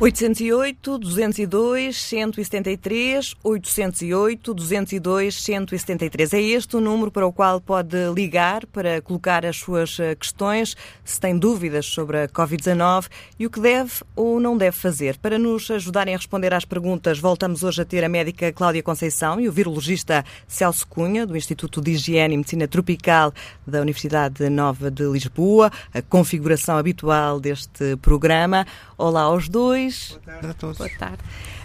808 202 173 808 202 173. É este o número para o qual pode ligar para colocar as suas eh, questões, se tem dúvidas sobre a Covid-19 e o que deve ou não deve fazer. Para nos ajudarem a responder às perguntas, voltamos hoje a ter a médica Cláudia Conceição e o virologista Celso Cunha, do Instituto de Higiene e Medicina Tropical da Universidade Nova de Lisboa, a configuração habitual deste programa. Olá aos dois. Boa tarde a todos. Boa tarde.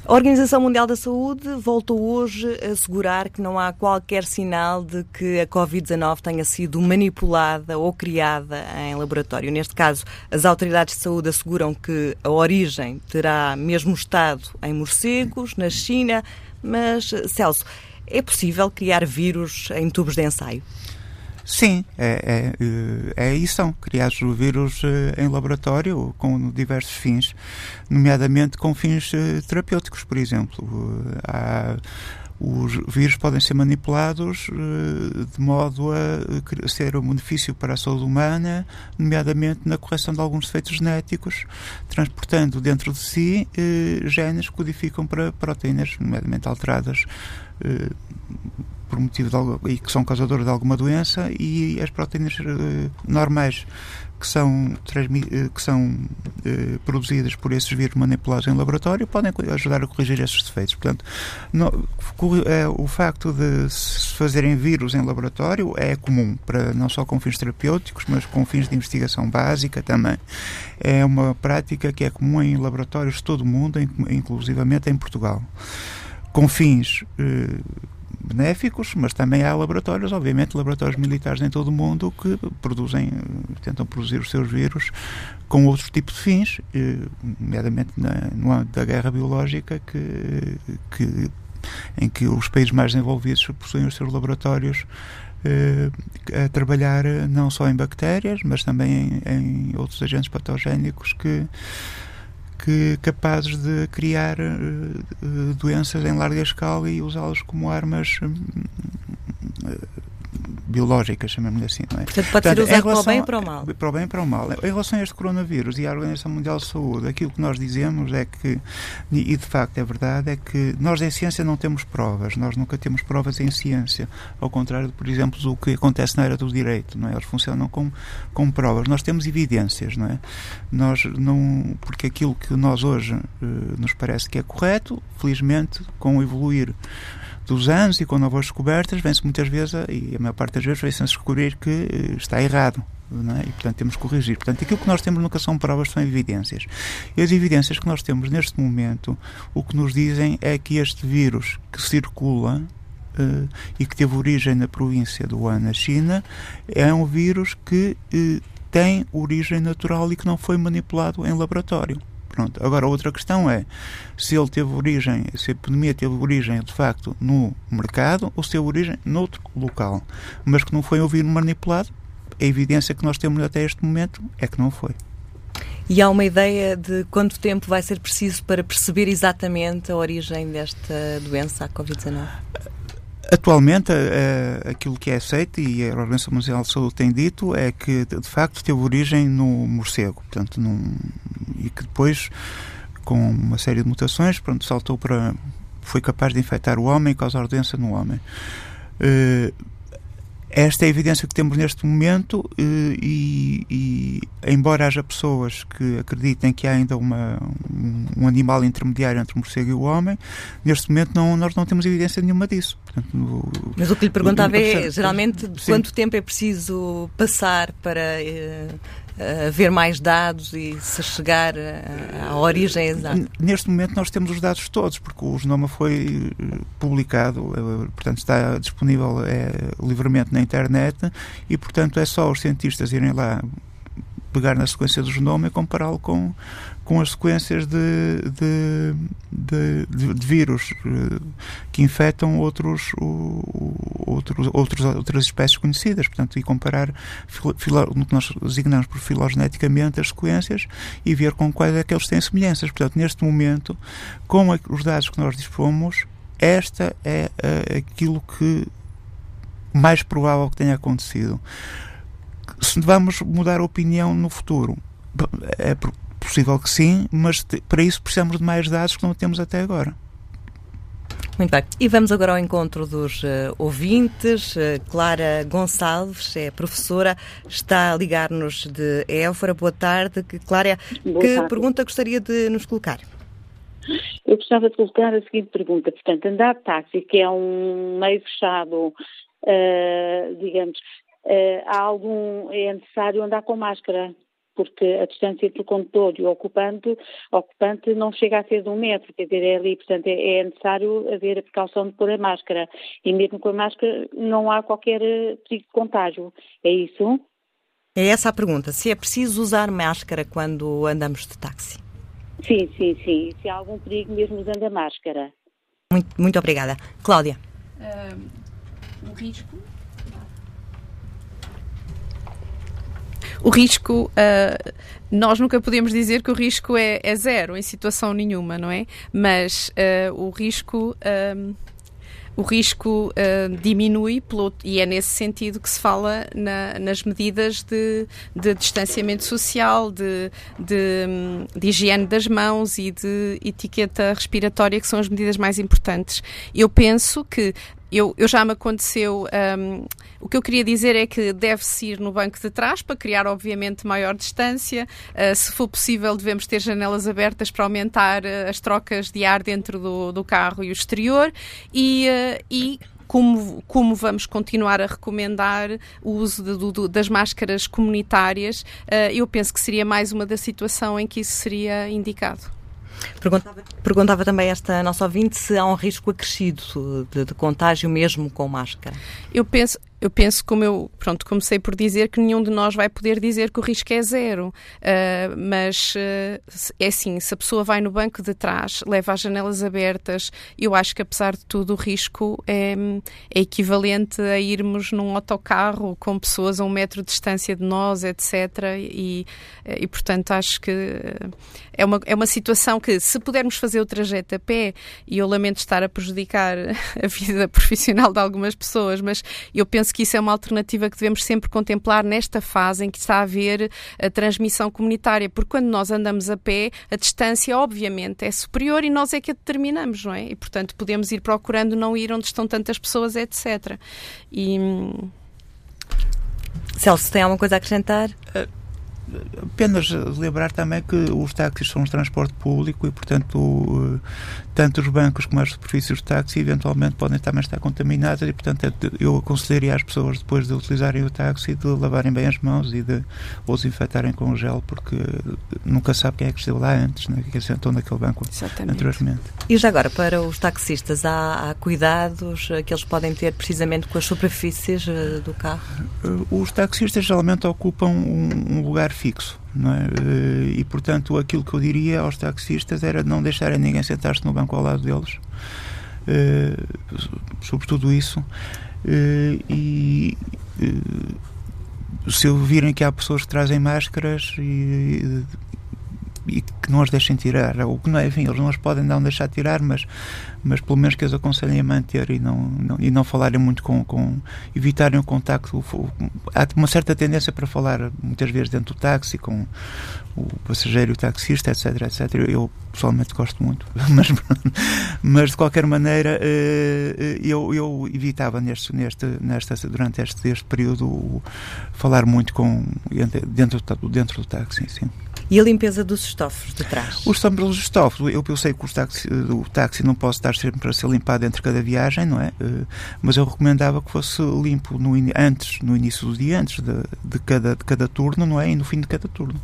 A Organização Mundial da Saúde voltou hoje a assegurar que não há qualquer sinal de que a Covid-19 tenha sido manipulada ou criada em laboratório. Neste caso, as autoridades de saúde asseguram que a origem terá mesmo estado em morcegos, na China, mas, Celso, é possível criar vírus em tubos de ensaio? Sim, é, é, é isso são criados vírus eh, em laboratório com diversos fins, nomeadamente com fins eh, terapêuticos, por exemplo. Há, os vírus podem ser manipulados eh, de modo a ser um benefício para a saúde humana, nomeadamente na correção de alguns defeitos genéticos, transportando dentro de si genes que codificam para proteínas, nomeadamente alteradas por motivo de, e que são causadoras de alguma doença e as proteínas uh, normais que são, uh, que são produzidas por esses vírus manipulados em laboratório podem ajudar a corrigir esses defeitos. Portanto, no, o facto de se fazerem vírus em laboratório é comum, para não só com fins terapêuticos, mas com fins de investigação básica também. É uma prática que é comum em laboratórios de todo o mundo, inclusivamente em Portugal. Com fins benéficos, mas também há laboratórios, obviamente, laboratórios militares em todo o mundo que produzem, tentam produzir os seus vírus com outros tipos de fins, eh, nomeadamente no âmbito da guerra biológica, que, que, em que os países mais envolvidos possuem os seus laboratórios eh, a trabalhar não só em bactérias, mas também em, em outros agentes patogénicos que que capazes de criar uh, doenças em larga escala e usá-las como armas uh, biológicas, chamamos-lhe assim. Não é? Portanto, pode Portanto, ser usado para o bem e para o mal. Para o bem e para o mal. Em relação a este coronavírus e à Organização Mundial de Saúde, aquilo que nós dizemos é que, e de facto é verdade, é que nós em ciência não temos provas, nós nunca temos provas em ciência, ao contrário de, por exemplo, do que acontece na era do direito, não é? Eles funcionam com, com provas. Nós temos evidências, não é? Nós não, porque aquilo que nós hoje uh, nos parece que é correto, felizmente, com o evoluir dos anos e com novas descobertas, vem-se muitas vezes, e a maior parte das vezes, vem-se descobrir que eh, está errado. É? E, portanto, temos que corrigir. Portanto, aquilo que nós temos nunca são provas, são evidências. E as evidências que nós temos neste momento, o que nos dizem é que este vírus que circula uh, e que teve origem na província do Wuhan, na China, é um vírus que uh, tem origem natural e que não foi manipulado em laboratório. Pronto. Agora, outra questão é se ele teve origem, se a epidemia teve origem de facto no mercado ou se teve origem noutro local, mas que não foi ouvido manipulado. A evidência que nós temos até este momento é que não foi. E há uma ideia de quanto tempo vai ser preciso para perceber exatamente a origem desta doença, a Covid-19? Atualmente, uh, aquilo que é aceito e a Organização Mundial de Saúde tem dito é que, de facto, teve origem no morcego, portanto, num, e que depois, com uma série de mutações, pronto, saltou para. foi capaz de infectar o homem e causar doença no homem. Uh, esta é a evidência que temos neste momento eh, e, e, embora haja pessoas que acreditem que há ainda uma, um, animal intermediário entre o morcego e o homem, neste momento não, nós não temos evidência nenhuma disso. Portanto, no, Mas o que lhe perguntava é, geralmente, sim. quanto tempo é preciso passar para uh, haver mais dados e se chegar à origem exata? Neste momento nós temos os dados todos, porque o genoma foi eh, publicado, eh, portanto está disponível é, livremente na internet e, portanto, é só os cientistas irem lá pegar na sequência do genoma e compará-lo com, com as sequências de, de, de, de vírus eh, que infectam outros, outros, outros, outras espécies conhecidas, portanto, e comparar filo, no que nós designamos por filogeneticamente as sequências e ver com quais é que eles têm semelhanças. Portanto, neste momento, com os dados que nós dispomos, esta é uh, aquilo que mais provável que tenha acontecido se vamos mudar a opinião no futuro, é, possível que sim, mas para isso precisamos de mais dados que não temos até agora. Muito bem. E vamos agora ao encontro dos uh, ouvintes. Uh, Clara Gonçalves é professora, está a ligar-nos de Évora. Boa tarde. Clara, Boa que tarde. pergunta gostaria de nos colocar? Eu gostava de colocar a seguinte pergunta. Portanto, andar de táxi, que é um meio fechado, uh, digamos, há algum, é necessário andar com máscara? Porque a distância entre o condutor e o ocupante, ocupante não chega a ser de um metro, quer dizer, é ali, portanto é, é necessário haver a precaução de pôr a máscara. E mesmo com a máscara não há qualquer eh, perigo de contágio. É isso? É essa a pergunta, se é preciso usar máscara quando andamos de táxi. Sim, sim, sim. Se há algum perigo mesmo usando a máscara. Muito, muito obrigada. Cláudia. Uh, o risco o risco, uh, nós nunca podemos dizer que o risco é, é, zero em situação nenhuma, não é? Mas uh, o risco. Uh, o risco uh, diminui pelo, e é nesse sentido que se fala na, nas medidas de, de distanciamento social, de, de, de, higiene das mãos e de etiqueta respiratória, que são as medidas mais importantes. Eu penso que eu, eu já me aconteceu. Um, o que eu queria dizer é que deve-se ir no banco de trás para criar, obviamente, maior distância. Uh, se for possível, devemos ter janelas abertas para aumentar uh, as trocas de ar dentro do, do carro e o exterior. E, uh, e como, como, vamos continuar a recomendar o uso de, das máscaras comunitárias, eu penso que seria mais uma da situação em que isso seria indicado. Perguntava, perguntava, também esta nossa ouvinte se há um risco acrescido de, de contágio mesmo com máscara. Eu penso, eu penso, como eu pronto, comecei por dizer, que nenhum de nós vai poder dizer que o risco é zero. Uh, mas uh, é assim, se a pessoa vai no banco de trás, leva as janelas abertas, eu acho que apesar de tudo o risco é, é equivalente a irmos num autocarro com pessoas a um metro de distância de nós, etc. E, e portanto acho que é uma, é uma situação que se pudermos fazer o trajeto a pé, e eu lamento estar a prejudicar a vida profissional de algumas pessoas, mas eu penso que isso é uma alternativa que devemos sempre contemplar nesta fase em que está a haver a transmissão comunitária, porque quando nós andamos a pé, a distância, obviamente, é superior e nós é que a determinamos, não é? E, portanto, podemos ir procurando não ir onde estão tantas pessoas, etc. E. Hum, Celso, tem alguma coisa a acrescentar? Uh apenas lembrar também que os táxis são um transporte público e, portanto, tanto os bancos como as superfícies de táxi eventualmente podem também estar contaminadas e, portanto, eu aconselharia às pessoas depois de utilizarem o táxi de lavarem bem as mãos e de ou desinfetarem com gel porque nunca sabe quem é que esteve lá antes, né, que sentou naquele banco Exatamente. anteriormente. E já agora, para os taxistas, há, há cuidados que eles podem ter precisamente com as superfícies uh, do carro? Uh, os taxistas geralmente ocupam um, um lugar fixo. É? Eh, e, portanto, aquilo que eu diria aos taxistas era não deixarem ninguém sentar-se no banco ao lado deles, uh, sobretudo isso. Uh, e se virem que há pessoas que trazem máscaras e, e que não as deixem tirar, ou que não é, enfim, eles não as podem não deixar tirar, mas mas pelo menos que as aconselhem a manter e não, não, e não falarem muito com, com evitarem o contacto. Há uma certa tendência para falar muitas vezes dentro do táxi com o passageiro e o taxista, etc, etc. Eu pessoalmente gosto muito, mas, mas de qualquer maneira eh, eu, eu evitava neste, neste, nesta, durante este, este período falar muito com dentro, dentro do táxi, sim. E a limpeza dos estofos de trás? Os estofos, eu, eu sei que o táxi, o táxi não pode estar sempre a ser limpado entre cada viagem, não é? Eh, mas eu recomendava que fosse limpo no, antes, no início do dia, antes de, de, cada, de cada turno, não é? E no fim de cada turno.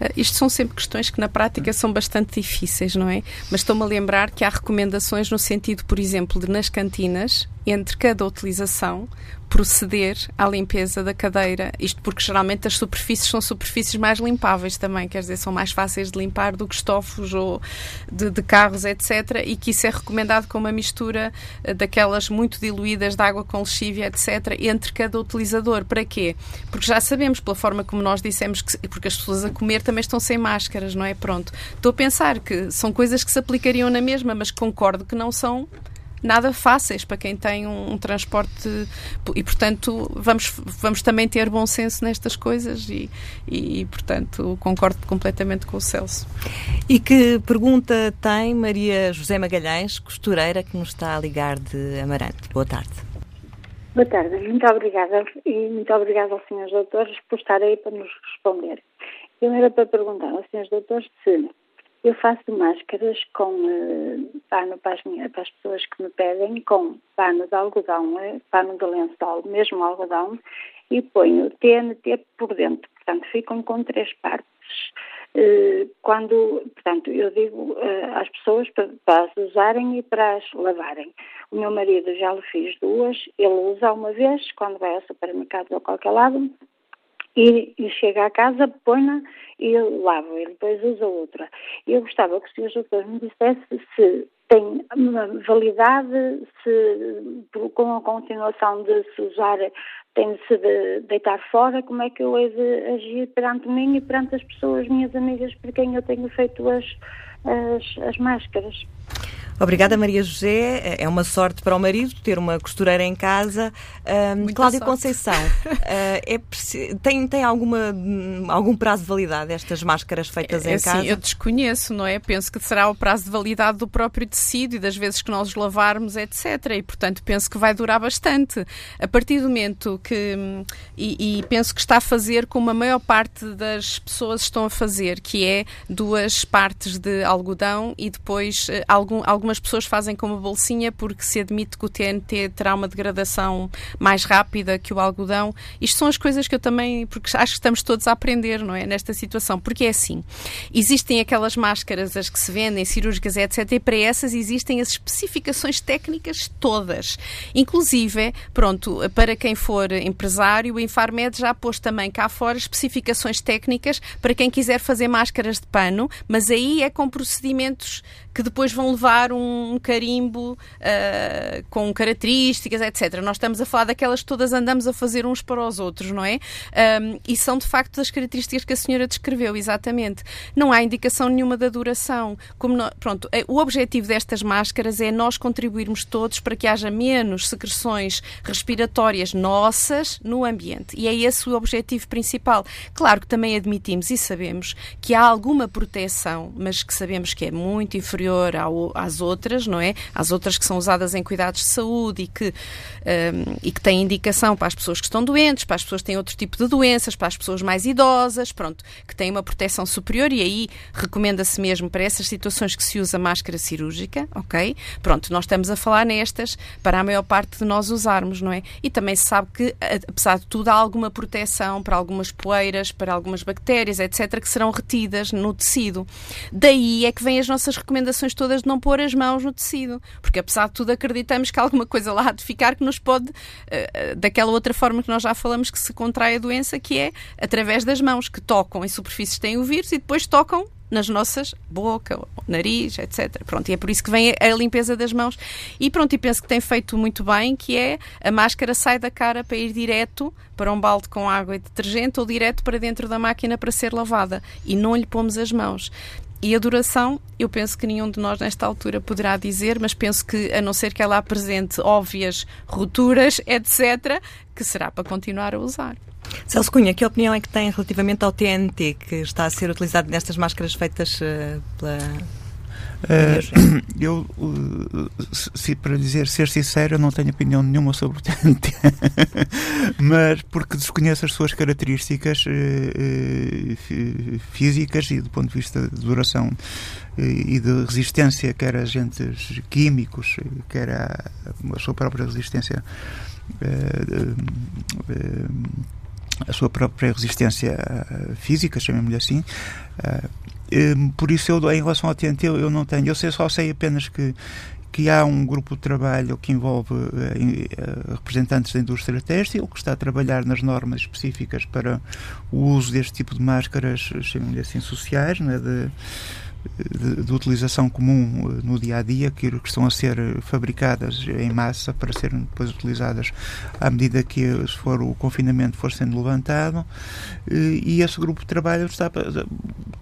Uh, isto são sempre questões que na prática são bastante difíceis, não é? Mas estou-me a lembrar que há recomendações no sentido, por exemplo, de nas cantinas, entre cada utilização, proceder à limpeza da cadeira. Isto porque geralmente as superfícies são superfícies mais limpáveis também, quer dizer, são mais fáceis de limpar do que estofos ou de, de carros, etc. E que isso é recomendado com uma mistura eh, daquelas muito diluídas de água com lexívia, etc., entre cada utilizador. Para quê? Porque já sabemos, pela forma como nós dissemos, que, porque as pessoas a comer também estão sem máscaras, não é? Pronto. Estou a pensar que são coisas que se aplicariam na mesma, mas concordo que não são nada fáceis para quem tem um, um transporte e, portanto, vamos, vamos também ter bom senso nestas coisas e, e, portanto, concordo completamente com o Celso. E que pergunta tem Maria José Magalhães, costureira, que nos está a ligar de Amarante? Boa tarde. Boa tarde, muito obrigada e muito obrigada aos senhores doutores por estar aí para nos responder. Eu era para perguntar aos senhores doutores se eu faço máscaras com uh, pano para as, minhas, para as, pessoas que me pedem, com pano de algodão, uh, pano de lençol, mesmo algodão, e ponho TNT por dentro. Portanto, ficam com três partes. Uh, quando, portanto, eu digo às pessoas para, para, as usarem e para as lavarem. O meu marido já lhe fiz duas, ele usa uma vez, quando vai ao supermercado ou a qualquer lado, e, e chega à casa, põe-na e lava, e depois usa outra. Eu gostava que o Sr. Doutor me dissesse se tem validade, se com a continuação de se usar tem de se de deitar fora, como é que eu hei de agir perante mim e perante as pessoas, minhas amigas, por quem eu tenho feito as, as, as máscaras. Obrigada, Maria José. É uma sorte para o marido ter uma costureira em casa. Uh, Cláudia sorte. Conceição, uh, é, tem, tem alguma, algum prazo de validade estas máscaras feitas é, em assim, casa? Eu desconheço, não é? Penso que será o prazo de validade do próprio tecido e das vezes que nós lavarmos, etc. E, portanto, penso que vai durar bastante. A partir do momento que. E, e penso que está a fazer como a maior parte das pessoas estão a fazer, que é duas partes de algodão e depois uh, algum, algum algumas pessoas fazem como bolsinha porque se admite que o TNT terá uma degradação mais rápida que o algodão. Isto são as coisas que eu também, porque acho que estamos todos a aprender, não é? Nesta situação. Porque é assim: existem aquelas máscaras, as que se vendem, cirúrgicas, etc. E para essas existem as especificações técnicas todas. Inclusive, pronto, para quem for empresário, o Infarmed já pôs também cá fora especificações técnicas para quem quiser fazer máscaras de pano, mas aí é com procedimentos que depois vão levar um carimbo uh, com características, etc. Nós estamos a falar daquelas que todas andamos a fazer uns para os outros, não é? Um, e são de facto das características que a senhora descreveu, exatamente. Não há indicação nenhuma da duração. Como pronto, é, o objetivo destas máscaras é nós contribuirmos todos para que haja menos secreções respiratórias nossas no ambiente. E é esse o objetivo principal. Claro que também admitimos e sabemos que há alguma proteção, mas que sabemos que é muito inferior ao, às outras, não é? Às outras que são usadas em cuidados de saúde e que, um, e que têm indicação para as pessoas que estão doentes, para as pessoas que têm outro tipo de doenças, para as pessoas mais idosas, pronto, que têm uma proteção superior e aí recomenda-se mesmo para essas situações que se usa máscara cirúrgica, ok? Pronto, nós estamos a falar nestas para a maior parte de nós usarmos, não é? E também se sabe que, apesar de tudo, há alguma proteção para algumas poeiras, para algumas bactérias, etc., que serão retidas no tecido. Daí é que vêm as nossas recomendações todas de não pôr as mãos no tecido, porque apesar de tudo acreditamos que alguma coisa lá de ficar que nos pode, uh, daquela outra forma que nós já falamos que se contrai a doença, que é através das mãos, que tocam em superfícies que têm o vírus e depois tocam nas nossas boca, nariz, etc. Pronto, e é por isso que vem a, limpeza das mãos. E pronto, e penso que tem feito muito bem, que é a máscara sai da cara para ir direto para um balde com água e detergente ou direto para dentro da máquina para ser lavada e não lhe pomos as mãos. E a duração, eu penso que nenhum de nós nesta altura poderá dizer, mas penso que, a não ser que ela apresente óbvias rupturas, etc., que será para continuar a usar. Celso Cunha, que opinião é que tem relativamente ao TNT que está a ser utilizado nestas máscaras feitas uh, pela Uh, eu, uh, se, para dizer, ser sincero, não tenho opinião nenhuma sobre o TNT, mas porque desconheço as suas características uh, físicas e do ponto de vista de duração e de resistência, quer a agentes químicos, quer a, a sua própria resistência a sua própria resistência física, chamemos-lhe assim, por isso, eu, em relação ao TNT, eu não tenho. Eu sei, só sei apenas que, que há um grupo de trabalho que envolve eh, eh, representantes da indústria têxtil, que está a trabalhar nas normas específicas para o uso deste tipo de máscaras, chamemos assim, sociais, né, de, de, de, utilização comum eh, no dia a dia, que, estão a ser fabricadas em massa para serem depois utilizadas à medida que, se for o confinamento for sendo levantado. E esse grupo de trabalho está,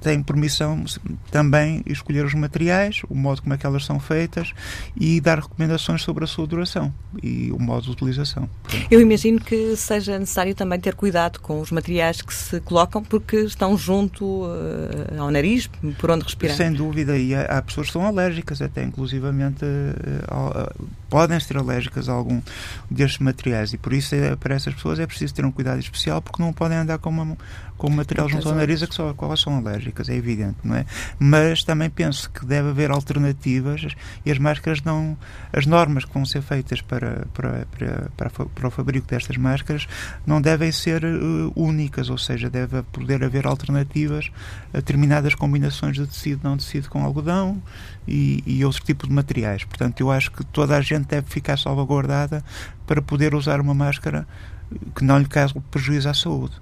tem permissão também escolher os materiais, o modo como é que elas são feitas e dar recomendações sobre a sua duração e o modo de utilização. Eu imagino que seja necessário também ter cuidado com os materiais que se colocam porque estão junto uh, ao nariz, por onde respirar. Sem dúvida, e há, há pessoas que são alérgicas até, inclusivamente uh, podem ser alérgicas a algum destes materiais e por isso é, para essas pessoas é preciso ter um cuidado especial porque não podem andar com, uma, com material junto ao nariz a que só, a qual são alérgicas, é evidente, não é? Mas também penso que deve haver alternativas e as máscaras não. As normas que vão ser feitas para, para, para, para, para o fabrico destas máscaras não devem ser uh, únicas, ou seja, deve poder haver alternativas a determinadas combinações de tecido não tecido com algodão e, e outro tipo de materiais. Portanto, eu acho que toda a gente deve ficar salvaguardada para poder usar uma máscara que não lhe cause prejuízo à saúde.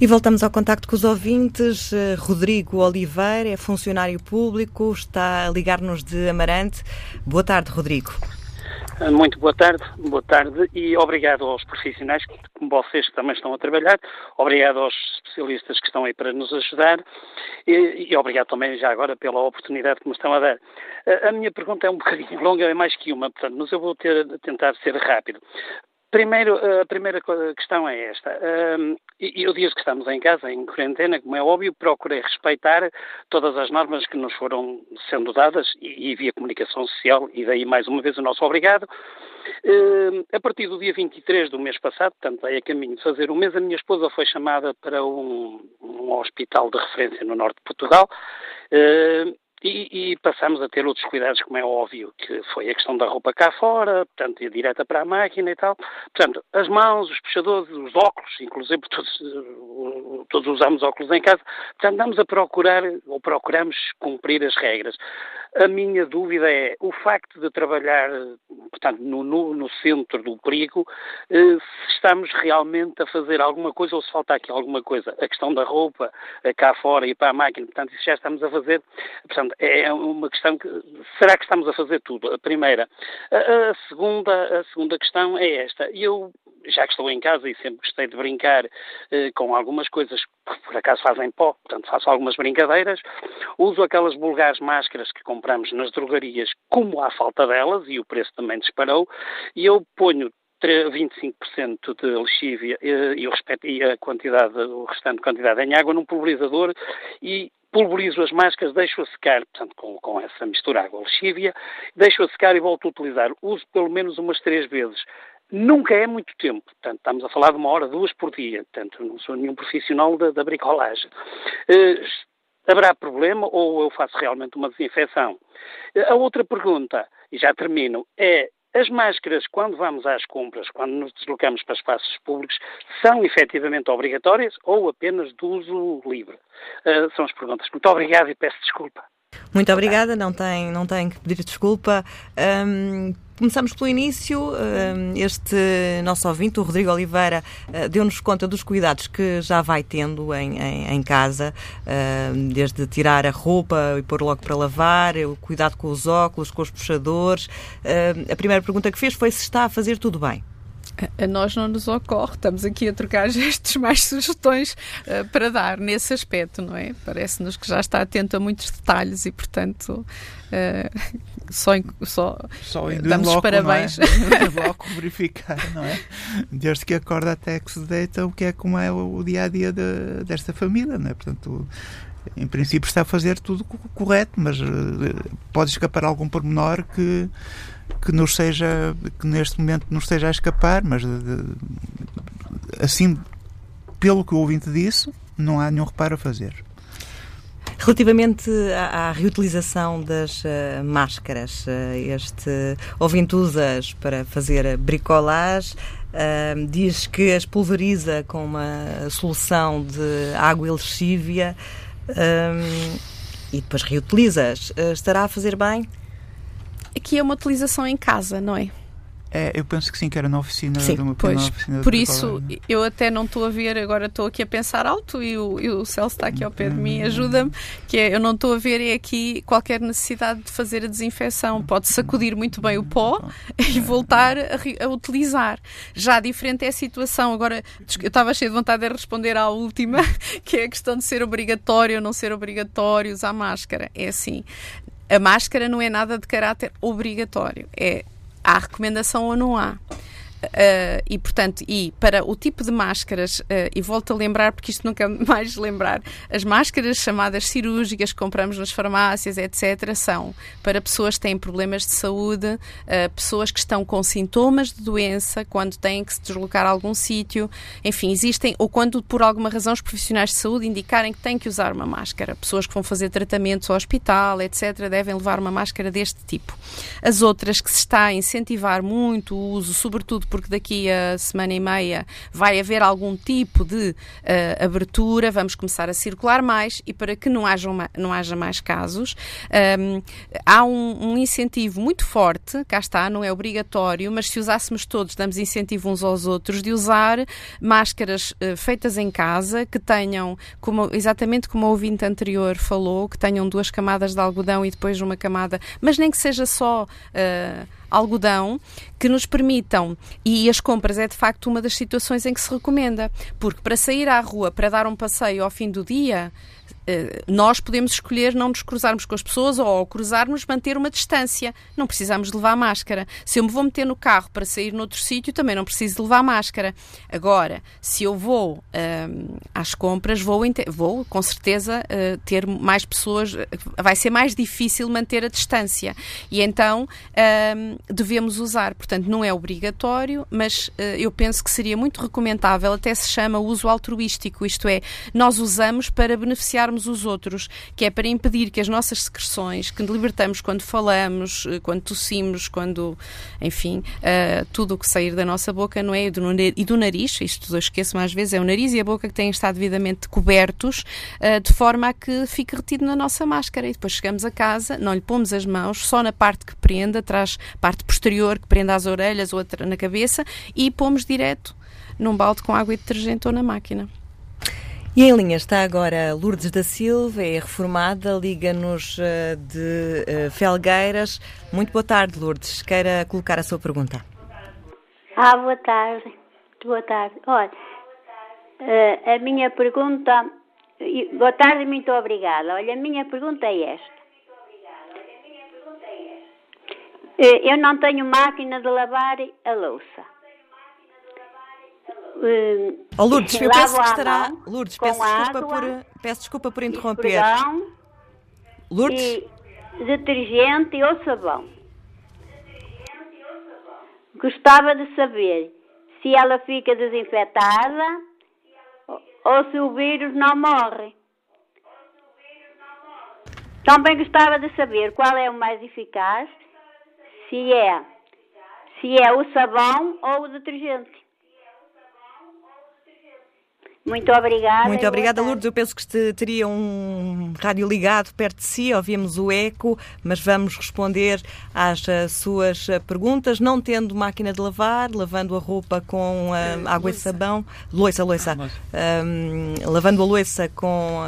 E voltamos ao contacto com os ouvintes. Eh, Rodrigo Oliveira é funcionário público, está a ligar-nos de Amarante. Boa tarde, Rodrigo. Muito boa tarde, boa tarde e obrigado aos profissionais como vocês que também estão a trabalhar, obrigado aos especialistas que estão aí para nos ajudar e, e obrigado também já agora pela oportunidade que me estão a dar. A, a minha pergunta é um bocadinho longa, é mais que uma, portanto, mas eu vou ter, tentar ser rápido. Primeiro, a primeira questão é esta. Eu disse que estamos em casa, em quarentena, como é óbvio, procurei respeitar todas as normas que nos foram sendo dadas e via comunicação social, e daí mais uma vez o nosso obrigado. A partir do dia 23 do mês passado, portanto, aí a caminho de fazer um mês, a minha esposa foi chamada para um, um hospital de referência no norte de Portugal e, e, passamos a ter outros cuidados, como é óbvio, que foi a questão da roupa cá fora, portanto, ir direta para a máquina e tal. Portanto, as mãos, os puxadores, os óculos, inclusive todos, todos usamos óculos em casa. Portanto, andamos a procurar, ou procuramos cumprir as regras. A minha dúvida é o facto de trabalhar, portanto, no, no, no centro do perigo, eh, se estamos realmente a fazer alguma coisa ou se falta aqui alguma coisa. A questão da roupa cá fora e para a máquina, portanto, isso já estamos a fazer. Portanto, é uma questão que, será que estamos a fazer tudo? A primeira. A, a segunda, a segunda questão é esta. Eu, já que estou em casa e sempre gostei de brincar eh, com algumas coisas que por acaso fazem pó, portanto faço algumas brincadeiras, uso aquelas vulgares máscaras que compramos nas drogarias como há falta delas e o preço também disparou e eu ponho 25% de lexívia eh, e, e a quantidade, o restante quantidade em água num pulverizador e pulverizo as máscaras, deixo-a secar, portanto, com, com essa mistura água-lexívia, deixo-a secar e volto a utilizar. Uso pelo menos umas três vezes. Nunca é muito tempo, portanto, estamos a falar de uma hora, duas por dia, portanto, não sou nenhum profissional da, da bricolagem. Uh, haverá problema ou eu faço realmente uma desinfecção? A outra pergunta, e já termino, é as máscaras, quando vamos às compras, quando nos deslocamos para espaços públicos, são efetivamente obrigatórias ou apenas de uso livre? Uh, são as perguntas. Muito obrigado e peço desculpa. Muito obrigada, não tem, não tem que pedir desculpa. Um, começamos pelo início. Este nosso ouvinte, o Rodrigo Oliveira, uh, deu-nos conta dos cuidados que já vai tendo em, em, em casa, desde tirar a roupa e pôr logo para lavar, o cuidado com os óculos, com os puxadores. A primeira pergunta que fez foi se está a fazer tudo bem. A nós não nos ocorre, estamos aqui a trocar gestos, mais sugestões uh, para dar nesse aspecto, não é? Parece-nos que já está atento a muitos detalhes e, portanto, uh, só, só, só damos loco, os parabéns. É? logo verificar, não é? Desde que acorda até que se deita, o que é como é o dia a dia de, desta família, não é? Portanto, em princípio está a fazer tudo correto, mas uh, pode escapar algum pormenor que que nos seja que neste momento nos esteja a escapar, mas assim pelo que o ouvinte disse, não há nenhum reparo a fazer. Relativamente à, reutilização das uh, máscaras, uh, este ouvinte usa-as para fazer bricolage, uh, diz que as pulveriza com uma solução de água e lexívia e depois reutiliza-as. estará a fazer bem? Aqui é uma utilização em casa, não é? É, eu penso que sim, que era na oficina sim, de uma pois, oficina Por isso, eu até não estou a ver, agora estou aqui a pensar alto e o, e o Celso está aqui ao pé de mim, Uhum. ajuda-me, que é, eu não estou a ver é aqui qualquer necessidade de fazer a desinfecção. Pode sacudir muito bem o pó e voltar a, ri- a utilizar. Já diferente é a situação. Agora, eu estava cheio de vontade de responder à última, que é a questão de ser obrigatório ou não ser obrigatório usar máscara. É assim, a máscara não é nada de caráter obrigatório. É há recomendação ou não há. Uh, e portanto, e para o tipo de máscaras, uh, e volto a lembrar, porque isto nunca mais lembrar, as máscaras chamadas cirúrgicas que compramos nas farmácias, etc., são para pessoas que têm problemas de saúde, uh, pessoas que estão com sintomas de doença, quando têm que se deslocar a algum sítio, enfim, existem, ou quando por alguma razão os profissionais de saúde indicarem que têm que usar uma máscara. Pessoas que vão fazer tratamentos ao hospital, etc., devem levar uma máscara deste tipo. As outras que se está a incentivar muito o uso, sobretudo porque daqui a semana e meia vai haver algum tipo de uh, abertura, vamos começar a circular mais e para que não haja, uma, não haja mais casos, um, há um, um, incentivo muito forte, cá está, não é obrigatório, mas se usássemos todos, damos incentivo uns aos outros de usar máscaras uh, feitas em casa, que tenham, como, exatamente como o ouvinte anterior falou, que tenham duas camadas de algodão e depois uma camada, mas nem que seja só. Uh, algodão que nos permitam, e as compras é de facto uma das situações em que se recomenda, porque para sair à rua, para dar um passeio ao fim do dia, nós podemos escolher não nos cruzarmos com as pessoas ou ao cruzarmos manter uma distância. Não precisamos levar máscara. Se eu me vou meter no carro para sair noutro sítio, também não preciso levar máscara. Agora, se eu vou hum, às compras, vou, vou com certeza uh, ter mais pessoas, vai ser mais difícil manter a distância. E então devemos usar. Portanto, não é obrigatório, mas uh, eu penso que seria muito recomendável, até se chama uso altruístico, isto é, nós usamos para beneficiar os outros, que é para impedir que as nossas secreções, que libertamos quando falamos, quando tossimos, quando, enfim, uh, tudo o que sair da nossa boca, não é? E do nariz, isto eu esqueço mais vezes, é o nariz e a boca que têm estado devidamente cobertos, uh, de forma a que fique retido na nossa máscara. E depois chegamos a casa, não lhe pomos as mãos, só na parte que prende, atrás, parte posterior, que prende às orelhas ou na cabeça, e pomos direto num balde com água e detergente ou na máquina. E em linha está agora Lourdes da Silva, é reformada, liga-nos uh, de uh, Felgueiras. Muito boa tarde, Lourdes. Queira colocar a sua pergunta. Ah, boa tarde. Boa tarde. Olha, uh, a minha pergunta. Boa tarde muito obrigada. Olha, a minha pergunta é esta. Eu não tenho máquina de lavar a louça. Uh, oh, Lourdes, eu penso que estará. Lourdes, peço desculpa, por, peço desculpa por interromper. Lourdes? E detergente ou sabão. Gostava de saber se ela fica desinfetada ou se o vírus não morre. Também gostava de saber qual é o mais eficaz, se é, se é o sabão ou o detergente. Muito obrigada. Muito obrigada, Lourdes. Eu penso que teria um rádio ligado perto de si, ouvimos o eco, mas vamos responder às uh, suas uh, perguntas, não tendo máquina de lavar, lavando a roupa com uh, água e sabão, loiça, loiça, um, lavando a loiça com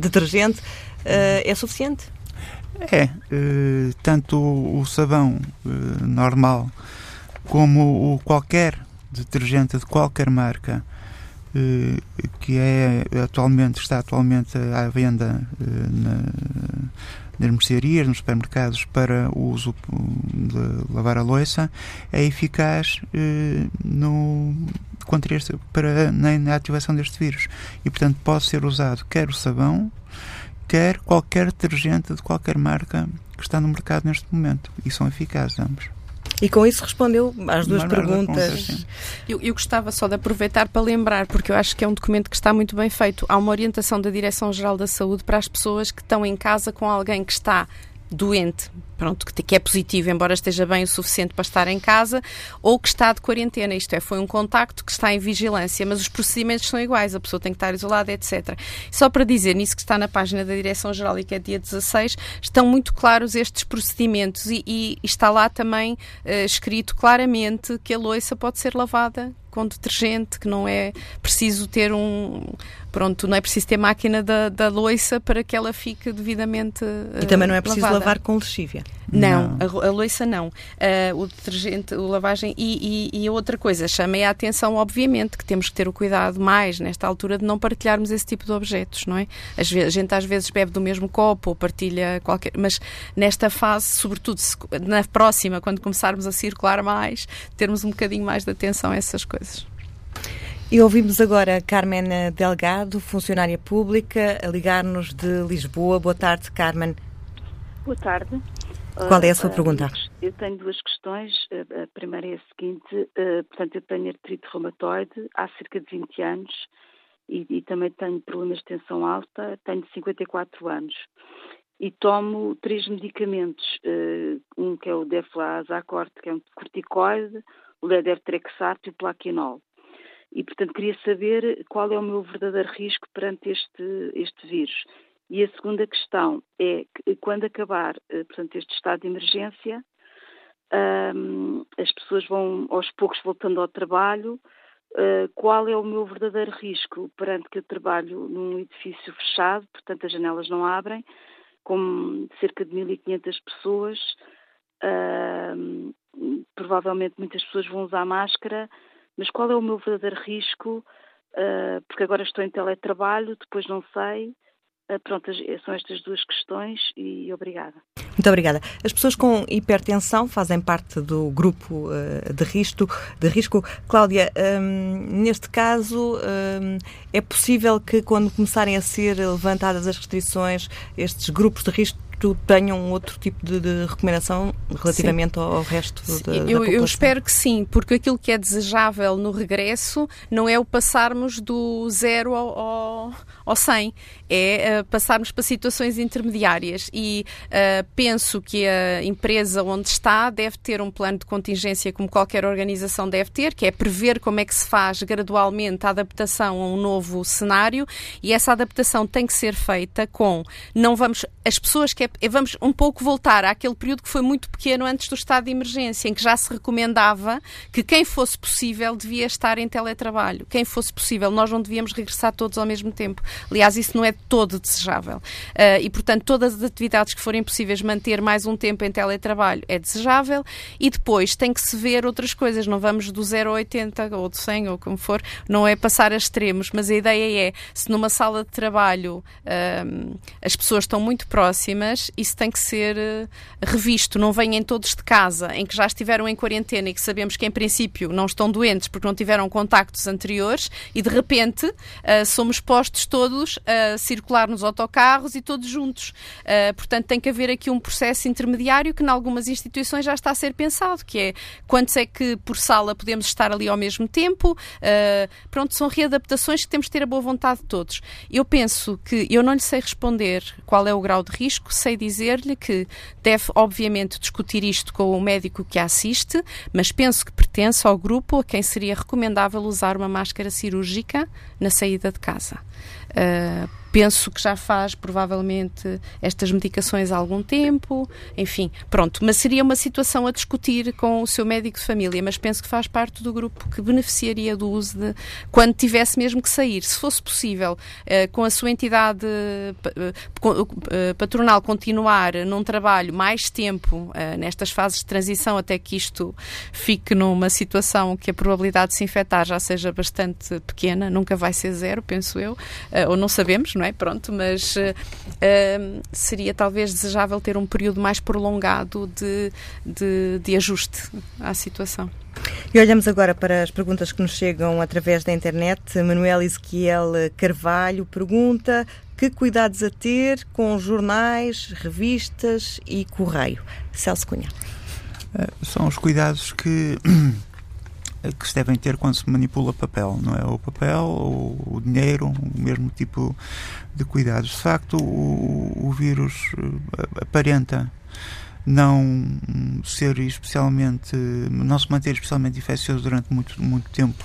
detergente, é suficiente? É, tanto o sabão normal como o qualquer detergente de qualquer marca que é atualmente está atualmente à venda na, nas mercearias, nos supermercados para o uso de lavar a louça é eficaz no contra este, para na, na ativação deste vírus e portanto pode ser usado quer o sabão quer qualquer detergente de qualquer marca que está no mercado neste momento e são eficazes ambos. E com isso respondeu às duas perguntas. Eu, eu, gostava só de aproveitar para lembrar, porque eu acho que é um documento que está muito bem feito. Há uma orientação da Direção-Geral da Saúde para as pessoas que estão em casa com alguém que está doente pronto, que é positivo, embora esteja bem o suficiente para estar em casa, ou que está de quarentena, isto é, foi um contacto que está em vigilância, mas os procedimentos são iguais, a pessoa tem que estar isolada, etc. Só para dizer, nisso que está na página da Direção-Geral e que é dia 16, estão muito claros estes procedimentos e, e está lá também uh, escrito claramente que a louça pode ser lavada com detergente, que não é preciso ter um. Pronto, não é preciso ter máquina da, da loiça para que ela fique devidamente. E também não é preciso lavada. lavar com lexívia. Não, não. A, a loiça não. Uh, o detergente, o lavagem. E, e, e, outra coisa, chamei a atenção, obviamente, que temos que ter o cuidado mais nesta altura de não partilharmos esse tipo de objetos, não é? Às vezes, a gente às vezes bebe do mesmo copo ou partilha qualquer. Mas nesta fase, sobretudo se, na próxima, quando começarmos a circular mais, termos um bocadinho mais de atenção a essas coisas. E ouvimos agora Carmen Delgado, funcionária pública, a ligar-nos de Lisboa. Boa tarde, Carmen. Boa tarde. Qual é a sua uh, pergunta? Eu tenho duas questões. A primeira é a seguinte: portanto, eu tenho artrite reumatoide há cerca de 20 anos e, e, também tenho problemas de tensão alta. Tenho 54 anos e tomo três medicamentos: um que é o Deflazacort, que é um corticoide, o Ledetrexato e o Plaquenol. E, portanto, queria saber qual é o meu verdadeiro risco perante este, este vírus. E a segunda questão é que, quando acabar, eh, portanto, este estado de emergência, um, as pessoas vão aos poucos voltando ao trabalho. Uh, qual é o meu verdadeiro risco perante que eu trabalho num edifício fechado, portanto as janelas não abrem, com cerca de 1.500 pessoas, uh, provavelmente muitas pessoas vão usar máscara, mas qual é o meu verdadeiro risco? Uh, porque agora estou em teletrabalho, depois não sei. Uh, pronto, são estas duas questões e obrigada. Muito obrigada. As pessoas com hipertensão fazem parte do grupo uh, de, risco, de risco. Cláudia, um, neste caso, um, é possível que quando começarem a ser levantadas as restrições, estes grupos de risco tenham outro tipo de, de recomendação relativamente ao, ao, resto da, eu, da população? Eu espero que sim, porque aquilo que é desejável no regresso não é o passarmos do zero ao, ao, ao 100, é uh, passarmos para situações intermediárias e uh, penso que a empresa onde está deve ter um plano de contingência como qualquer organização deve ter, que é prever como é que se faz gradualmente a adaptação a um novo cenário e essa adaptação tem que ser feita com não vamos as pessoas que é, é, vamos um pouco voltar àquele período que foi muito pequeno antes do estado de emergência, em que já se recomendava que quem fosse possível devia estar em teletrabalho. Quem fosse possível, nós não devíamos regressar todos ao mesmo tempo. Aliás, isso não é todo desejável. Uh, e, portanto, todas as atividades que forem possíveis manter mais um tempo em teletrabalho é desejável. E depois tem que se ver outras coisas. Não vamos do 0 a 80 ou do 100 ou como for, não é passar a extremos, mas a ideia é se numa sala de trabalho uh, as pessoas estão muito próximas, isso tem que ser uh, revisto. Não venham todos de casa em que já estiveram em quarentena e que sabemos que em princípio não estão doentes porque não tiveram contactos anteriores e de repente somos postos todos a circular nos autocarros e todos juntos. Uh, portanto, tem que haver aqui um processo intermediário que, em algumas instituições, já está a ser pensado, que é quantos é que por sala podemos estar ali ao mesmo tempo. Uh, pronto, são readaptações que temos que ter a boa vontade de todos. Eu penso que eu não lhe sei responder qual é o grau de risco, sei dizer-lhe que deve, obviamente, discutir isto com o médico que a assiste, mas penso que pertence ao grupo a quem seria recomendável usar uma máscara cirúrgica na saída de casa. Uh, penso que já faz provavelmente estas medicações há algum tempo, enfim, pronto. Mas seria uma situação a discutir com o seu médico de família, mas penso que faz parte do grupo que beneficiaria do uso de quando tivesse mesmo que sair. Se fosse possível, uh, com a sua entidade uh, patronal continuar num trabalho mais tempo nestas fases de transição até que isto fique numa situação que a probabilidade de se infectar já seja bastante pequena, nunca vai ser zero, penso eu, ou não sabemos, não é? Pronto, mas uh, seria talvez desejável ter um período mais prolongado de, de, de ajuste à situação. E olhamos agora para as perguntas que nos chegam através da internet. Manuel Ezequiel Carvalho pergunta que cuidados a ter com jornais, revistas e correio? Celso Cunha. Eh, são os cuidados que que se devem ter quando se manipula papel, não é? O papel, o, o dinheiro, o mesmo tipo de cuidados. De facto, o, o vírus eh, aparenta não ser especialmente, não se manter especialmente infeccioso durante muito, muito tempo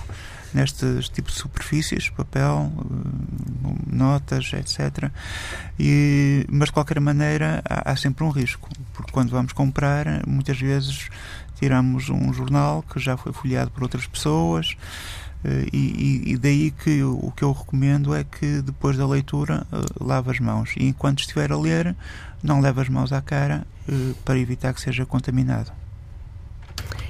nestes tipos de superfícies, papel, eh, notas, etc. E, mas de qualquer maneira há, há sempre um risco, porque quando vamos comprar, muitas vezes tiramos um jornal que já foi folheado por outras pessoas. Eh, e, e, daí que o que eu recomendo é que depois da leitura uh, lave as mãos e enquanto estiver a ler não leve as mãos à cara uh, para evitar que seja contaminado.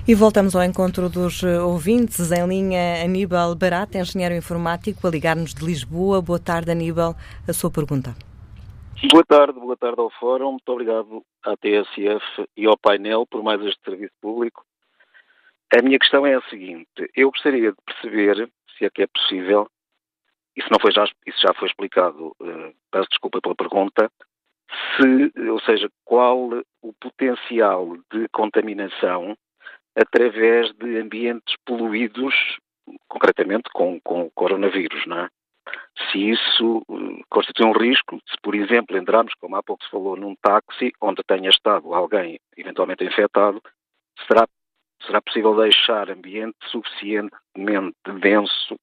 E voltamos ao encontro dos eh, ouvintes. Em linha, Aníbal Barata, engenheiro informático, a ligar-nos de Lisboa. Boa tarde, Aníbal. A sua pergunta. Boa tarde, boa tarde ao Fórum. Muito obrigado à TSF e ao painel por mais este serviço público. A minha questão é a seguinte: eu gostaria de perceber, se é que é possível, isso não foi já, isso já foi explicado, uh, peço desculpa pela pergunta, se, ou seja, qual o potencial de contaminação através de ambientes poluídos, concretamente com, com coronavírus, não é? Se isso uh, constitui um risco, se, por exemplo, entrarmos, como há pouco se falou, num táxi onde tenha estado alguém eventualmente infectado, será, será possível deixar ambiente suficientemente denso,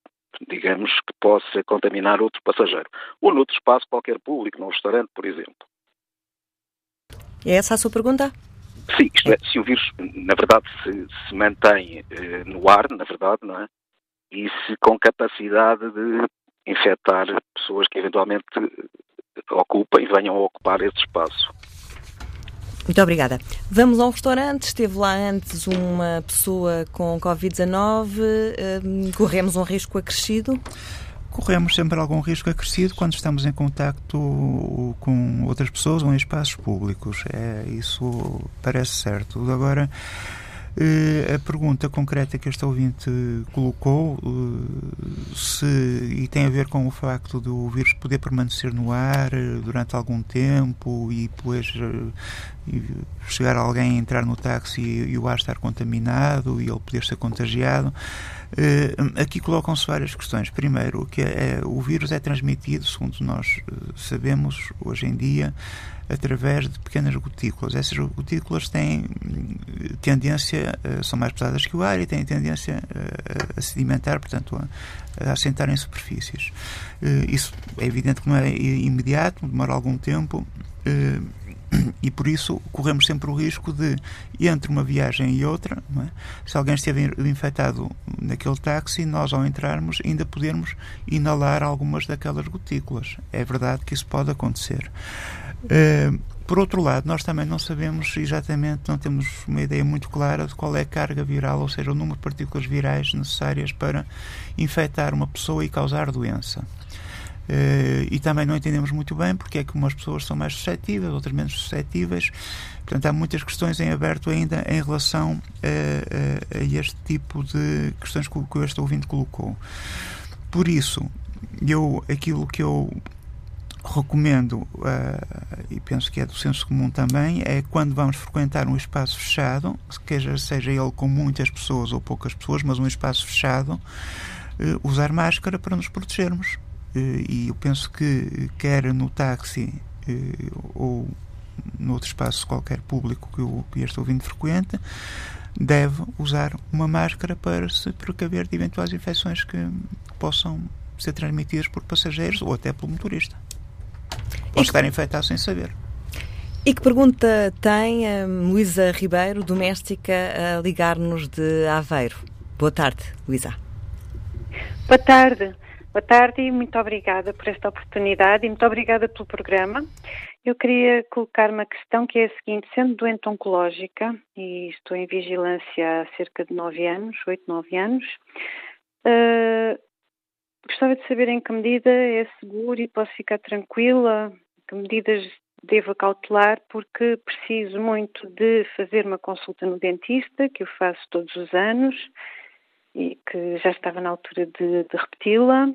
digamos, que possa contaminar outro passageiro? Ou noutro espaço qualquer público, num restaurante, por exemplo. É essa a sua pergunta? Sim, isto é, se o vírus, na verdade, se, se mantém eh, no ar, na verdade, não é? E se com capacidade de infectar pessoas que eventualmente ocupem e venham a ocupar esse espaço. Muito obrigada. Vamos ao restaurante. Esteve lá antes uma pessoa com Covid-19. Eh, corremos um risco acrescido? corremos sempre algum risco acrescido quando estamos em contacto com outras pessoas ou em espaços públicos. É, isso parece certo. Agora, a pergunta concreta que este ouvinte colocou eh, se, e tem a ver com o facto do vírus poder permanecer no ar eh, durante algum tempo e depois chegar alguém a entrar no táxi e o ar estar contaminado e ele poder ser contagiado. Aqui colocam-se várias questões. Primeiro, que é, o vírus é transmitido, segundo nós sabemos hoje em dia, através de pequenas gotículas. Essas gotículas têm uh, tendência, são mais pesadas que o ar e têm tendência a sedimentar, portanto, a assentar em superfícies. isso é evidente que não é imediato, demora algum tempo e por isso corremos sempre o risco de, entre uma viagem e outra, é? se alguém esteve infectado naquele táxi, nós ao entrarmos ainda podermos inalar algumas daquelas gotículas. É verdade que isso pode acontecer. Uh, por outro lado, nós também não sabemos exatamente, não temos uma ideia muito clara de qual é a carga viral, ou seja, o número de partículas virais necessárias para infectar uma pessoa e causar doença. Uh, e também não entendemos muito bem porque é que umas pessoas são mais suscetíveis, outras menos suscetíveis. Portanto, há muitas questões em aberto ainda em relação a, a, a este tipo de questões que, que este ouvinte colocou. Por isso, eu, aquilo que eu recomendo, uh, e penso que é do senso comum também, é quando vamos frequentar um espaço fechado, seja, seja ele com muitas pessoas ou poucas pessoas, mas um espaço fechado, uh, usar máscara para nos protegermos eh, e eu penso que quer no táxi ou noutro espaço qualquer público que, o, que este ouvinte frequenta, deve usar uma máscara para se precaver de eventuais infecções que possam ser transmitidas por passageiros ou até pelo motorista. Pode estar infectado sem saber. E que pergunta tem a Luísa Ribeiro, doméstica, a ligar-nos de Aveiro? Boa tarde, Luísa. Boa tarde. Boa tarde e muito obrigada por esta oportunidade e muito obrigada pelo programa. Eu queria colocar uma questão que é a seguinte: sendo doente oncológica e estou em vigilância há cerca de nove anos, oito, nove anos, uh, gostava de saber em que medida é seguro e posso ficar tranquila, que medidas devo cautelar, porque preciso muito de fazer uma consulta no dentista, que eu faço todos os anos e que já estava na altura de, de repeti-la.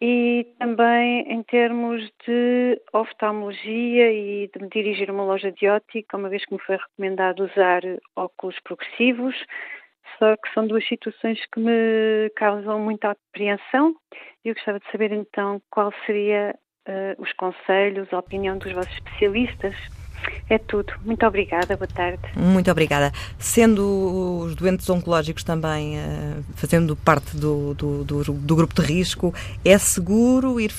E também em termos de oftalmologia e de me dirigir a uma loja de ótica, uma vez que me foi recomendado usar óculos progressivos, só que são duas situações que me causam muita apreensão. E eu gostava de saber então qual seria uh, os conselhos, a opinião dos vossos especialistas É tudo. Muito obrigada. Boa tarde. Muito obrigada. Sendo os doentes oncológicos também uh, fazendo parte do, do, do, do, grupo de risco, é seguro ir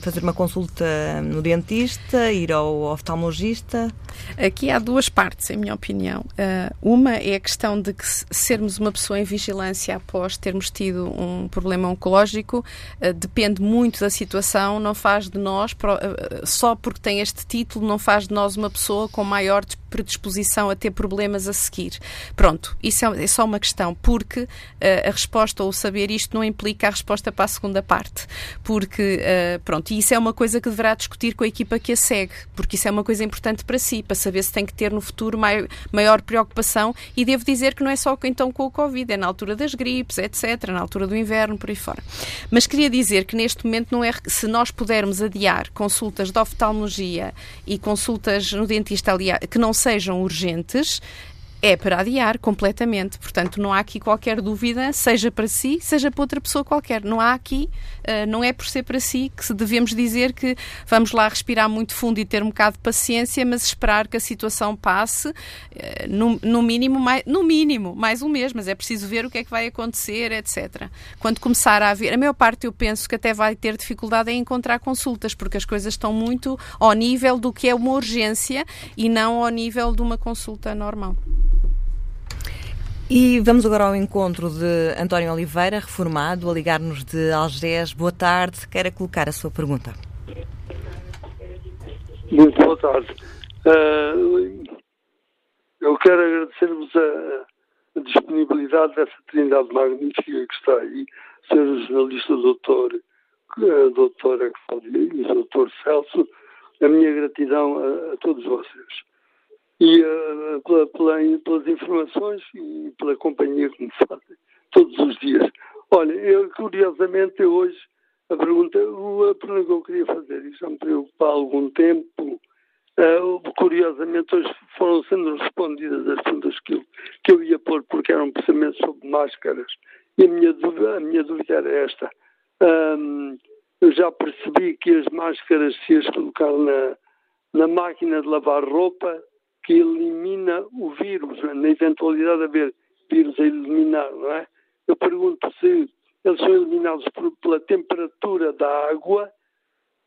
fazer uma consulta no dentista, ir ao oftalmologista? Aqui há duas partes, em minha opinião. Uh, uma é a questão de que sermos uma pessoa em vigilância após termos tido um problema oncológico uh, depende muito da situação, não faz de nós, só porque tem este título, não faz de nós uma pessoa com maior predisposição a ter problemas a seguir. Pronto, isso é, é só uma questão, porque uh, a resposta ou saber isto não implica a resposta para a segunda parte. Porque, uh, pronto, e isso é uma coisa que deverá discutir com a equipa que a segue, porque isso é uma coisa importante para si, para saber se tem que ter no futuro mai, maior preocupação. E devo dizer que não é só então com o Covid, é na altura das gripes, etc., na altura do inverno, por aí fora. Mas queria dizer que neste momento não é se nós pudermos adiar consultas de oftalmologia e consultas no dentista que não sejam urgentes, é para adiar completamente. Portanto, não há aqui qualquer dúvida, seja para si, seja para outra pessoa qualquer. Não há aqui, não é por ser para si que devemos dizer que vamos lá respirar muito fundo e ter um bocado de paciência, mas esperar que a situação passe, uh, no, no, mínimo, mais, no mínimo, mais um mês, mas é preciso ver o que é que vai acontecer, etc. Quando começar a haver, a maior parte eu penso que até vai ter dificuldade em encontrar consultas, porque as coisas estão muito ao nível do que é uma urgência e não ao nível de uma consulta normal. E vamos agora ao encontro de António Oliveira, reformado, a ligar-nos de Algés. Boa tarde, queira colocar a sua pergunta. Muito boa tarde. Uh, eu quero agradecer-vos a, a, disponibilidade dessa trindade magnífica que está aí, Sr. Jornalista Doutor, a doutora Cláudia e o Doutor Celso, a minha gratidão a, a todos vocês e uh, pela, pela, pelas informações e pela companhia que me fazem todos os dias. Olha, eu, curiosamente, hoje, a pergunta, a pergunta que eu queria fazer, e já me preocupa há algum tempo, uh, curiosamente, hoje foram sendo respondidas as perguntas que eu, que eu ia pôr, porque eram pensamentos sobre máscaras. E a minha dúvida, a minha dúvida era esta. Um, eu já percebi que as máscaras, se as colocar na, na máquina de lavar roupa, que elimina o vírus, na eventualidade de haver vírus a eliminar, não é? Eu pergunto se eles são eliminados por, pela temperatura da água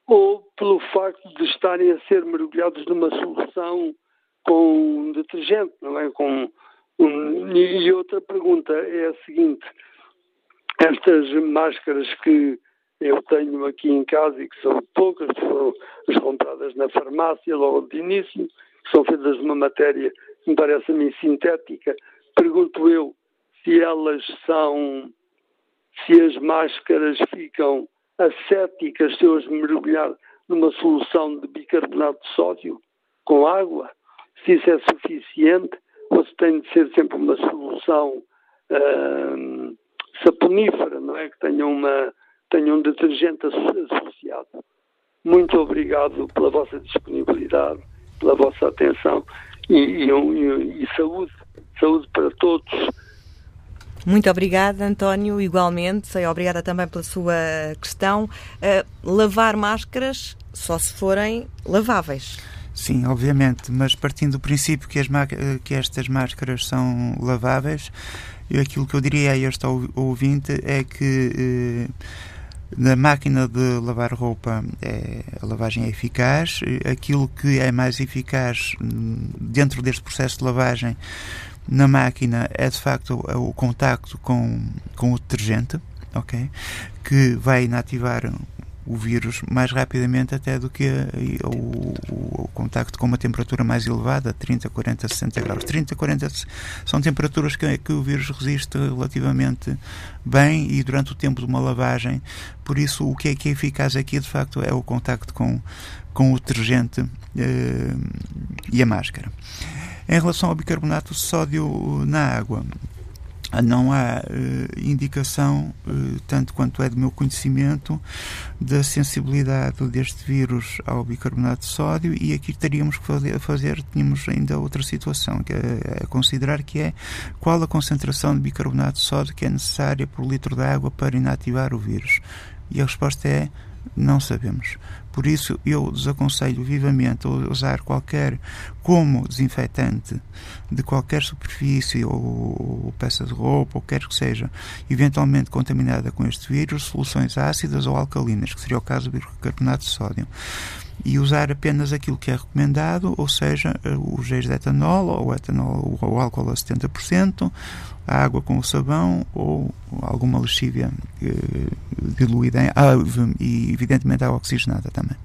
ou pelo facto de estarem a ser mergulhados numa solução com detergente, não é? Com, um, e outra pergunta é a seguinte: estas máscaras que eu tenho aqui em casa e que são poucas, foram compradas na farmácia logo de início, são feitas de uma matéria que me parece a mim sintética. Pergunto eu se elas são, se as máscaras ficam acéticas se eu as mergulhar numa solução de bicarbonato de sódio com água, se isso é suficiente ou se tem de ser sempre uma solução uh, saponífera, não é? Que tenha, uma, tenha um detergente associado. Muito obrigado pela vossa disponibilidade pela vossa atenção e, e, e, e saúde, saúde para todos. Muito obrigada, António, igualmente. Obrigada também pela sua questão. Uh, lavar máscaras só se forem laváveis. Sim, obviamente, mas partindo do princípio que, as que estas máscaras são laváveis, aquilo que eu diria a este ouvinte é que. Uh, na máquina de lavar roupa é, a lavagem é eficaz. Aquilo que é mais eficaz hum, dentro deste processo de lavagem na máquina é de facto o, o contacto com, com o detergente, ok? Que vai inativar o vírus mais rapidamente até do que o, o, o, contacto com uma temperatura mais elevada, 30, 40, 60 graus. 30, 40 são temperaturas que, que o vírus resiste relativamente bem e durante o tempo de uma lavagem. Por isso, o que é que é eficaz aqui, de facto, é o contacto com, com o detergente eh, e a máscara. Em relação ao bicarbonato de sódio na água, não há uh, indicação, uh, tanto quanto é do meu conhecimento, da sensibilidade deste vírus ao bicarbonato de sódio e aqui teríamos que fazer, fazer tínhamos ainda outra situação, que é, é considerar que é qual a concentração de bicarbonato de sódio que é necessária por litro de água para inativar o vírus. E a resposta é Não sabemos. Por isso, eu desaconselho vivamente usar qualquer, como desinfetante de qualquer superfície ou, peça de roupa, ou quer que seja, eventualmente contaminada com este vírus, soluções ácidas ou alcalinas, que seria o caso do bicarbonato de sódio e usar apenas aquilo que é recomendado, ou seja, os géis de etanol ou etanol ou álcool a 70%, a água com o sabão ou alguma lexívia eh, diluída em, ah, e evidentemente a oxigenada também.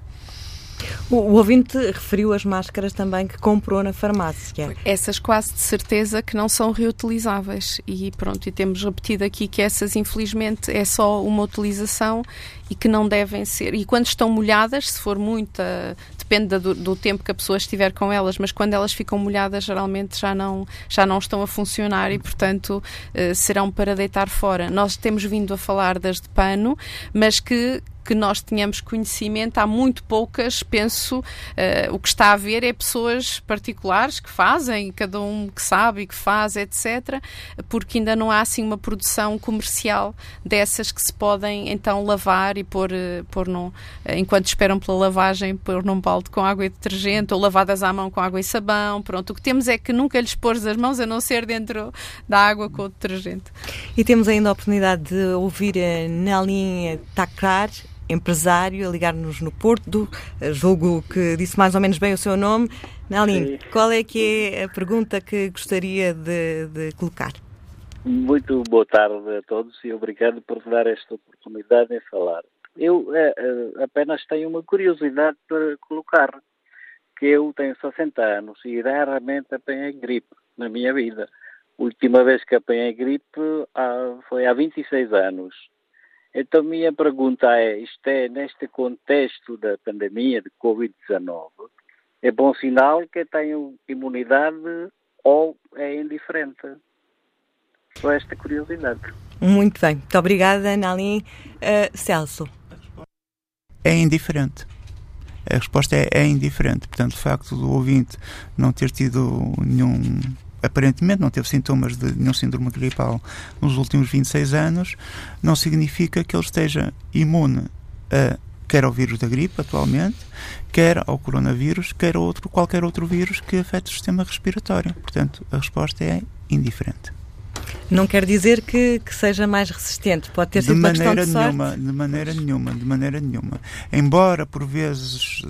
O, o, ouvinte referiu as máscaras também que comprou na farmácia. Essas quase de certeza que não são reutilizáveis e pronto, e temos repetido aqui que essas infelizmente é só uma utilização e que não devem ser. E quando estão molhadas, se for muita, depende do, do, tempo que a pessoa estiver com elas, mas quando elas ficam molhadas, geralmente já não, já não estão a funcionar e, portanto, eh, serão para deitar fora. Nós temos vindo a falar das de pano, mas que que nós tenhamos conhecimento, há muito poucas, penso, uh, o que está a ver é pessoas particulares que fazem, cada um que sabe e que faz, etc., porque ainda não há assim uma produção comercial dessas que se podem então lavar e pôr, eh, pôr num, eh, enquanto esperam pela lavagem, pôr num balde com água e detergente ou lavadas à mão com água e sabão. Pronto, o que temos é que nunca lhes pôr as mãos a não ser dentro da água com o detergente. E temos ainda a oportunidade de ouvir a Nelly Takrar, empresário, a ligar-nos no Porto, julgo que disse mais ou menos bem o seu nome. Nelly, qual é que é a pergunta que gostaria de, de colocar? Muito boa tarde a todos e obrigado por dar esta oportunidade de falar. Eu é, é, apenas tenho uma curiosidade para colocar, que eu tenho 60 anos e raramente apanhei gripe na minha vida. A última vez que apanhei gripe ah, foi há 26 anos. Então, minha pergunta é: isto é neste contexto da pandemia de Covid-19, é bom sinal que tenho imunidade ou é indiferente? Só esta curiosidade. Muito bem, muito obrigada, Nalim. Uh, Celso. É indiferente. A resposta é, é indiferente. Portanto, o facto do ouvinte não ter tido nenhum aparentemente não teve sintomas de nenhum síndrome gripal nos últimos 26 anos, não significa que ele esteja imune a quer ao vírus da gripe atualmente, quer ao coronavírus, quer a outro, qualquer outro vírus que afete o sistema respiratório. Portanto, a resposta é indiferente. Não quer dizer que, que seja mais resistente, pode ter sido de uma questão de sorte. Nenhuma, de maneira nenhuma, de maneira nenhuma. Embora, por vezes,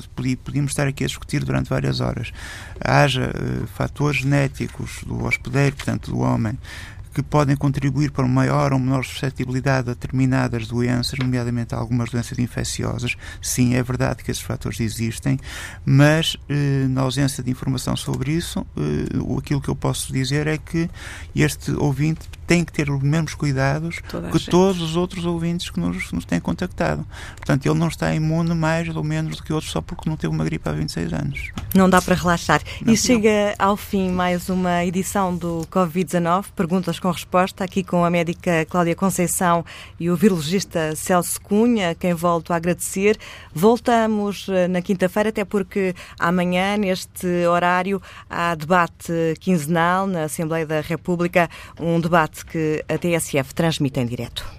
podíamos estar aqui a discutir durante várias horas, haja uh, fatores genéticos do hospedeiro, portanto, do homem, que podem contribuir para uma maior ou menor suscetibilidade a determinadas doenças, nomeadamente algumas doenças infecciosas. Sim, é verdade que esses fatores existem, mas eh, na ausência de informação sobre isso, eh, aquilo que eu posso dizer é que este ouvinte tem que ter os mesmos cuidados Toda que todos os outros ouvintes que nos, nos têm contactado. Portanto, ele não está imune mais ou menos do que outros só porque não teve uma gripe há 26 anos. Não dá para relaxar. Não, e chega não. ao fim mais uma edição do Covid-19, perguntas com resposta, aqui com a médica Cláudia Conceição e o virologista Celso Cunha, quem volto a agradecer. Voltamos eh, na quinta-feira, até porque amanhã, neste horário, há debate quinzenal na Assembleia da República, um debate que a TSF transmite em direto.